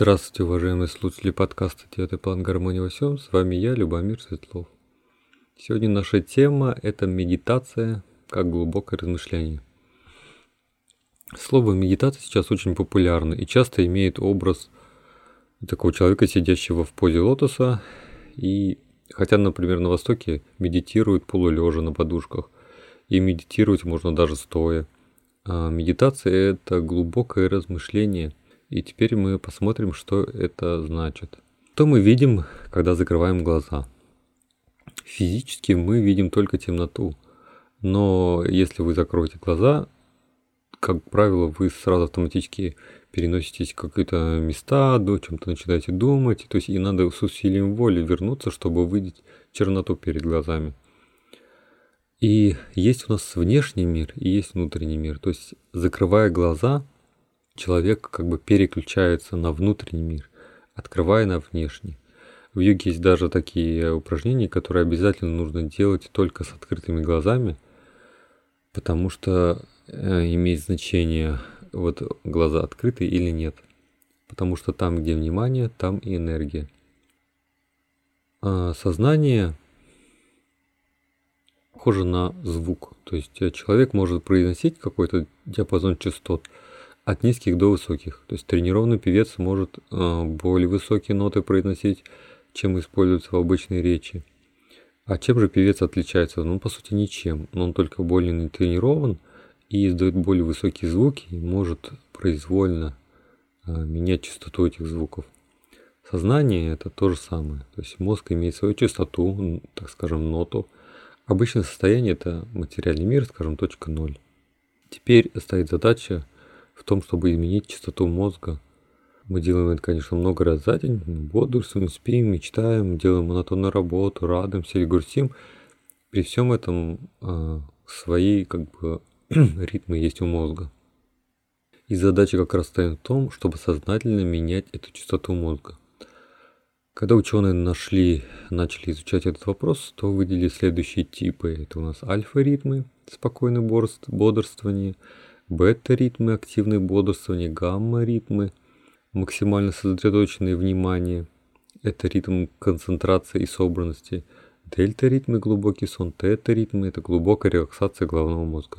Здравствуйте, уважаемые слушатели подкаста «Девятый план гармонии во всем». С вами я, Любомир Светлов. Сегодня наша тема – это медитация как глубокое размышление. Слово медитация сейчас очень популярно и часто имеет образ такого человека, сидящего в позе лотоса. И хотя, например, на Востоке медитируют полулежа на подушках, и медитировать можно даже стоя. А медитация – это глубокое размышление – и теперь мы посмотрим, что это значит. Что мы видим, когда закрываем глаза? Физически мы видим только темноту. Но если вы закроете глаза, как правило, вы сразу автоматически переноситесь в какие-то места, о чем-то начинаете думать. То есть и надо с усилием воли вернуться, чтобы увидеть черноту перед глазами. И есть у нас внешний мир и есть внутренний мир. То есть закрывая глаза – человек как бы переключается на внутренний мир, открывая на внешний. В йоге есть даже такие упражнения, которые обязательно нужно делать только с открытыми глазами, потому что э, имеет значение, вот глаза открыты или нет. Потому что там, где внимание, там и энергия. А сознание похоже на звук. То есть человек может произносить какой-то диапазон частот, от низких до высоких. То есть тренированный певец может э, более высокие ноты произносить, чем используются в обычной речи. А чем же певец отличается? Ну, по сути, ничем. Но он только более не тренирован и издает более высокие звуки и может произвольно э, менять частоту этих звуков. Сознание это то же самое. То есть мозг имеет свою частоту, так скажем, ноту. Обычное состояние это материальный мир, скажем, точка ноль. Теперь стоит задача в том, чтобы изменить частоту мозга. Мы делаем это, конечно, много раз за день. Бодрствуем, спим, мечтаем, делаем монотонную работу, радуемся или грустим. При всем этом э, свои как бы ритмы есть у мозга. И задача как раз стоит в том, чтобы сознательно менять эту частоту мозга. Когда ученые нашли, начали изучать этот вопрос, то выделили следующие типы. Это у нас альфа-ритмы, спокойное бодрствование – бета-ритмы, активные бодрствования, гамма-ритмы, максимально сосредоточенное внимание. Это ритм концентрации и собранности. Дельта-ритмы, глубокий сон, тета-ритмы – это глубокая релаксация головного мозга.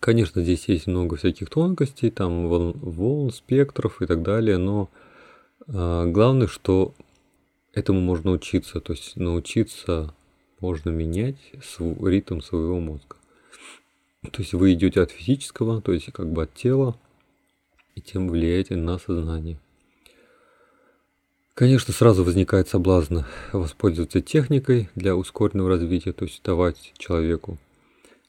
Конечно, здесь есть много всяких тонкостей, там волн, волн спектров и так далее, но э, главное, что этому можно учиться, то есть научиться можно менять свой, ритм своего мозга. То есть вы идете от физического, то есть как бы от тела, и тем влияете на сознание. Конечно, сразу возникает соблазн воспользоваться техникой для ускоренного развития, то есть давать человеку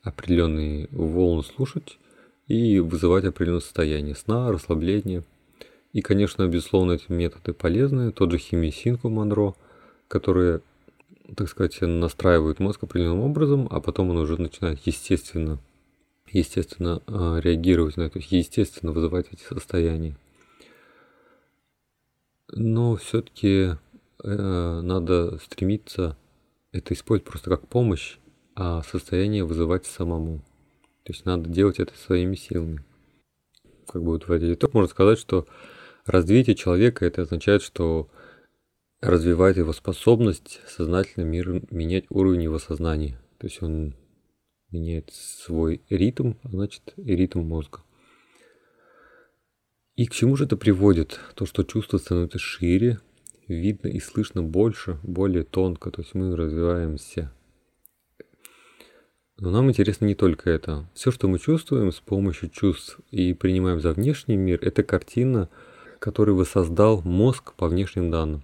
определенные волны слушать и вызывать определенное состояние сна, расслабления. И, конечно, безусловно, эти методы полезны. Тот же химисинку Монро, которые, так сказать, настраивают мозг определенным образом, а потом он уже начинает естественно естественно, а, реагировать на это, естественно, вызывать эти состояния. Но все-таки э, надо стремиться это использовать просто как помощь, а состояние вызывать самому. То есть надо делать это своими силами. Как бы утводить итог, можно сказать, что развитие человека это означает, что развивает его способность сознательно мир, менять уровень его сознания. То есть он меняет свой ритм, а значит и ритм мозга. И к чему же это приводит? То, что чувство становится шире, видно и слышно больше, более тонко, то есть мы развиваемся. Но нам интересно не только это. Все, что мы чувствуем с помощью чувств и принимаем за внешний мир, это картина, которую воссоздал мозг по внешним данным.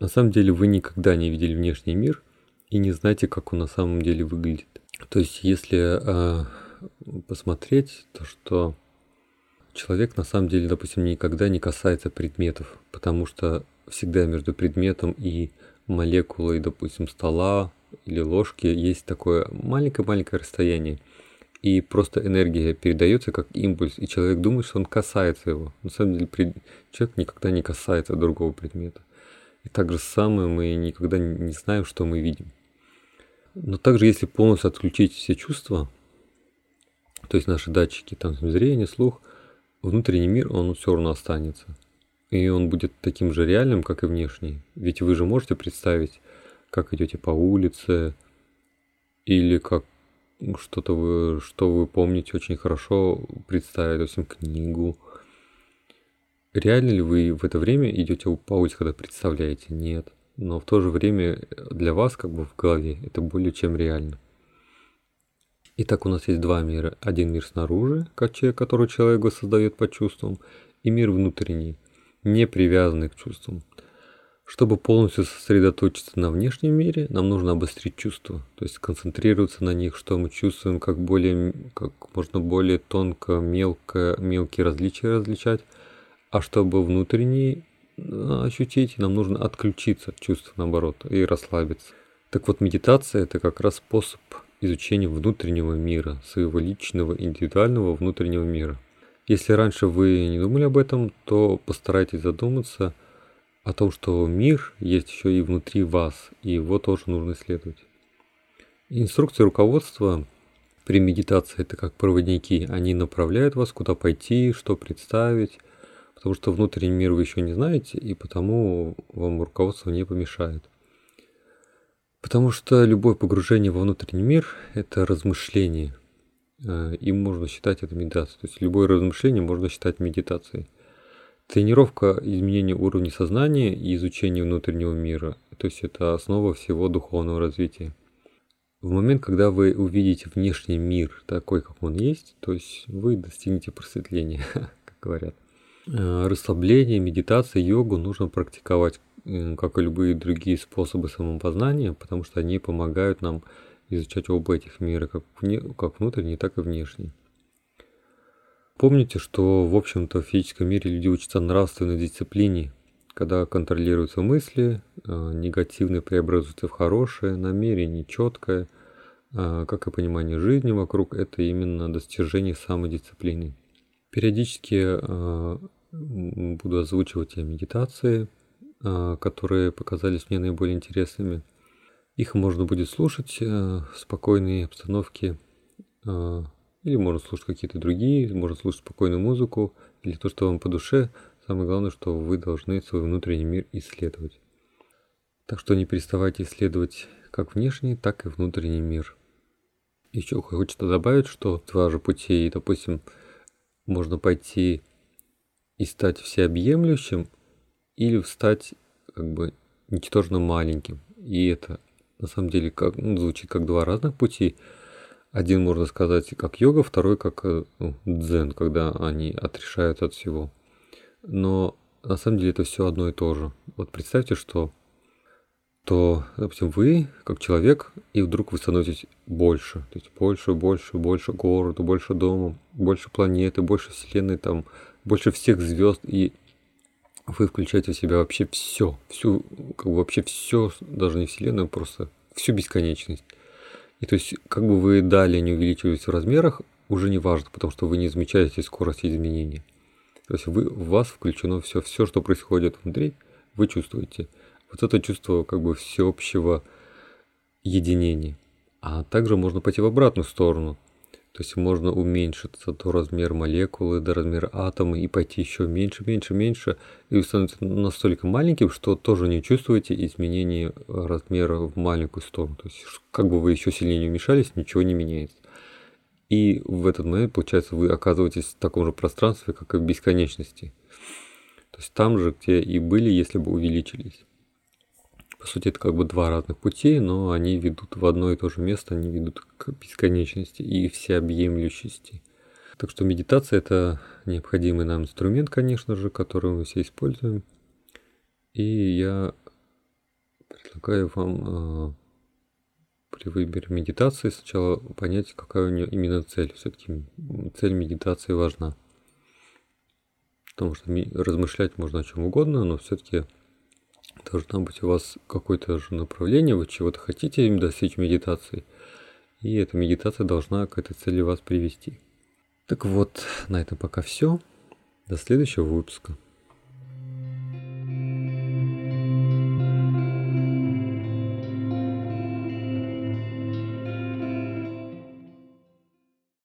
На самом деле вы никогда не видели внешний мир и не знаете, как он на самом деле выглядит. То есть, если э, посмотреть, то что человек на самом деле, допустим, никогда не касается предметов, потому что всегда между предметом и молекулой, допустим, стола или ложки есть такое маленькое-маленькое расстояние. И просто энергия передается как импульс, и человек думает, что он касается его. На самом деле пред... человек никогда не касается другого предмета. И так же самое мы никогда не знаем, что мы видим. Но также, если полностью отключить все чувства, то есть наши датчики, там зрение, слух, внутренний мир, он все равно останется. И он будет таким же реальным, как и внешний. Ведь вы же можете представить, как идете по улице, или как что-то вы, что вы помните очень хорошо, представить, допустим, книгу. Реально ли вы в это время идете по улице, когда представляете? Нет. Но в то же время для вас, как бы в голове, это более чем реально. Итак, у нас есть два мира. Один мир снаружи, который человек создает по чувствам, и мир внутренний, не привязанный к чувствам. Чтобы полностью сосредоточиться на внешнем мире, нам нужно обострить чувства, то есть концентрироваться на них, что мы чувствуем, как, более, как можно более тонко, мелко, мелкие различия различать. А чтобы внутренний ощутить, нам нужно отключиться от чувств, наоборот, и расслабиться. Так вот, медитация – это как раз способ изучения внутреннего мира, своего личного, индивидуального внутреннего мира. Если раньше вы не думали об этом, то постарайтесь задуматься – о том, что мир есть еще и внутри вас, и его тоже нужно исследовать. Инструкции руководства при медитации это как проводники, они направляют вас, куда пойти, что представить, потому что внутренний мир вы еще не знаете, и потому вам руководство не помешает. Потому что любое погружение во внутренний мир – это размышление. Э, им можно считать это медитацией. То есть любое размышление можно считать медитацией. Тренировка изменения уровня сознания и изучение внутреннего мира, то есть это основа всего духовного развития. В момент, когда вы увидите внешний мир такой, как он есть, то есть вы достигнете просветления, как говорят. Э, расслабление, медитация, йогу нужно практиковать, э, как и любые другие способы самопознания, потому что они помогают нам изучать оба этих мира, как, вне, как внутренний, так и внешний. Помните, что, в общем-то, в физическом мире люди учатся нравственной дисциплине, когда контролируются мысли, а, негативные преобразуются в хорошее, намерение четкое, а, как и понимание жизни вокруг, это именно достижение самодисциплины. Периодически а, буду озвучивать я медитации, которые показались мне наиболее интересными. Их можно будет слушать в спокойной обстановке или можно слушать какие-то другие, можно слушать спокойную музыку, или то, что вам по душе. Самое главное, что вы должны свой внутренний мир исследовать. Так что не переставайте исследовать как внешний, так и внутренний мир. Еще хочется добавить, что два же пути, допустим, можно пойти и стать всеобъемлющим, или стать как бы ничтожно маленьким. И это на самом деле как, ну, звучит как два разных пути, один, можно сказать, как йога, второй как э, ну, дзен, когда они отрешаются от всего. Но на самом деле это все одно и то же. Вот представьте, что то, допустим, вы как человек, и вдруг вы становитесь больше. То есть больше, больше, больше города, больше дома, больше планеты, больше Вселенной, там, больше всех звезд, и вы включаете в себя вообще все, всю, как бы вообще все, даже не Вселенную, просто всю бесконечность. И то есть, как бы вы далее не увеличивались в размерах, уже не важно, потому что вы не замечаете скорости изменения. То есть вы, в вас включено все, все, что происходит внутри, вы чувствуете. Вот это чувство как бы всеобщего единения. А также можно пойти в обратную сторону. То есть можно уменьшиться до размера молекулы, до размера атома и пойти еще меньше, меньше, меньше. И вы становитесь настолько маленьким, что тоже не чувствуете изменения размера в маленькую сторону. То есть как бы вы еще сильнее не вмешались, ничего не меняется. И в этот момент, получается, вы оказываетесь в таком же пространстве, как и в бесконечности. То есть там же, где и были, если бы увеличились. По сути, это как бы два разных пути, но они ведут в одно и то же место, они ведут к бесконечности и всеобъемлющести. Так что медитация – это необходимый нам инструмент, конечно же, который мы все используем. И я предлагаю вам э, при выборе медитации сначала понять, какая у нее именно цель. Все-таки цель медитации важна. Потому что размышлять можно о чем угодно, но все-таки должна быть у вас какое-то же направление, вы чего-то хотите достичь медитации, и эта медитация должна к этой цели вас привести. Так вот, на этом пока все. До следующего выпуска.